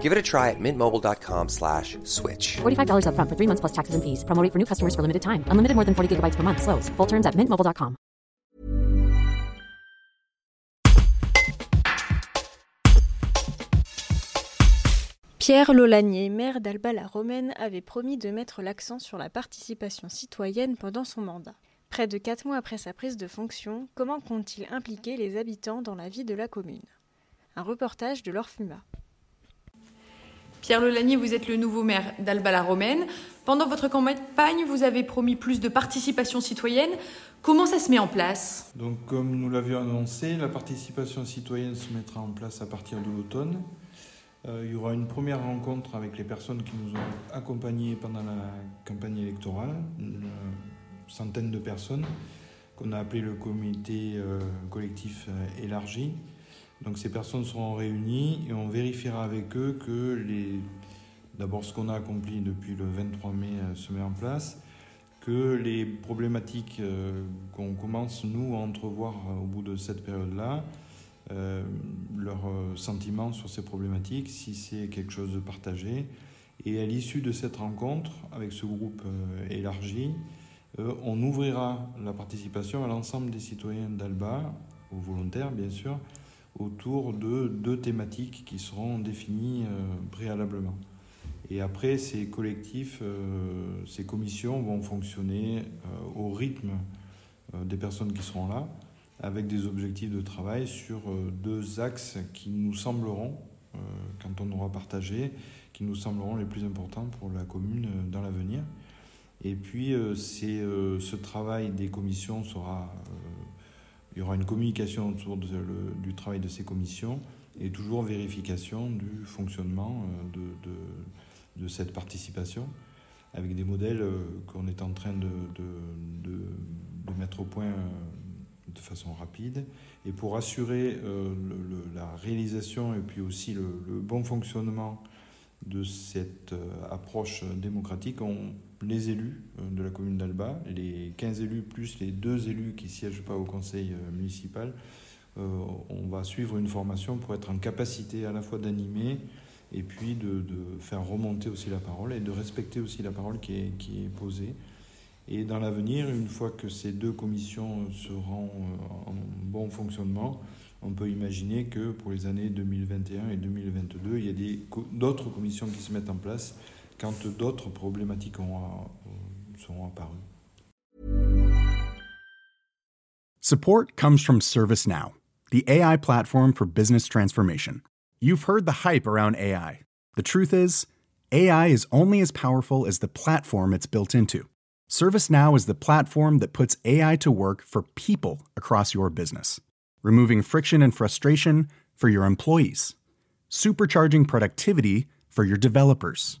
Give it a try at mintmobile.com slash switch. $45 upfront for three months plus taxes and fees. Promo rate for new customers for limited time. Unlimited more than 40 gigabytes per month. Slows. Full terms at mintmobile.com. Pierre Lolanier, maire d'Alba-la-Romaine, avait promis de mettre l'accent sur la participation citoyenne pendant son mandat. Près de quatre mois après sa prise de fonction, comment compte-t-il impliquer les habitants dans la vie de la commune? Un reportage de l'Orfuma. Pierre Lelanier, vous êtes le nouveau maire d'Alba-la-Romaine. Pendant votre campagne, vous avez promis plus de participation citoyenne. Comment ça se met en place? Donc, comme nous l'avions annoncé, la participation citoyenne se mettra en place à partir de l'automne. Euh, il y aura une première rencontre avec les personnes qui nous ont accompagnés pendant la campagne électorale, une centaine de personnes qu'on a appelé le comité euh, collectif euh, élargi. Donc ces personnes seront réunies et on vérifiera avec eux que d'abord ce qu'on a accompli depuis le 23 mai se met en place, que les problématiques qu'on commence nous à entrevoir au bout de cette période-là, euh, leurs sentiments sur ces problématiques, si c'est quelque chose de partagé. Et à l'issue de cette rencontre, avec ce groupe euh, élargi, euh, on ouvrira la participation à l'ensemble des citoyens d'Alba, aux volontaires bien sûr, autour de deux thématiques qui seront définies préalablement. Et après, ces collectifs, ces commissions vont fonctionner au rythme des personnes qui seront là avec des objectifs de travail sur euh, deux axes qui nous sembleront, euh, quand on aura partagé, qui nous sembleront les plus importants pour la commune euh, dans l'avenir. Et puis, ce travail des commissions sera. Il y aura une communication autour du travail de ces commissions et toujours vérification du fonctionnement de, de, cette participation avec des modèles qu'on est en train de, mettre au point de façon rapide. Et pour assurer euh, la réalisation et puis aussi le, bon fonctionnement de cette euh, approche démocratique, on, les élus euh, de la commune d'Alba, les 15 élus plus les deux élus qui siègent pas au conseil municipal, on va suivre une formation pour être en capacité à la fois d'animer et puis de, faire remonter aussi la parole et de respecter aussi la parole qui est, qui est posée. Et dans l'avenir, une fois que ces deux commissions seront euh, en bon fonctionnement, on peut imaginer que pour les années 2021 et 2022, il y a d'autres commissions qui se mettent en place quand d'autres problématiques ont, euh, seront apparues. Support comes from ServiceNow, the AI platform for business transformation. You've heard the hype around AI. The truth is, AI is only as powerful as the platform it's built into. ServiceNow is the platform that puts AI to work for people across your business, removing friction and frustration for your employees, supercharging productivity for your developers,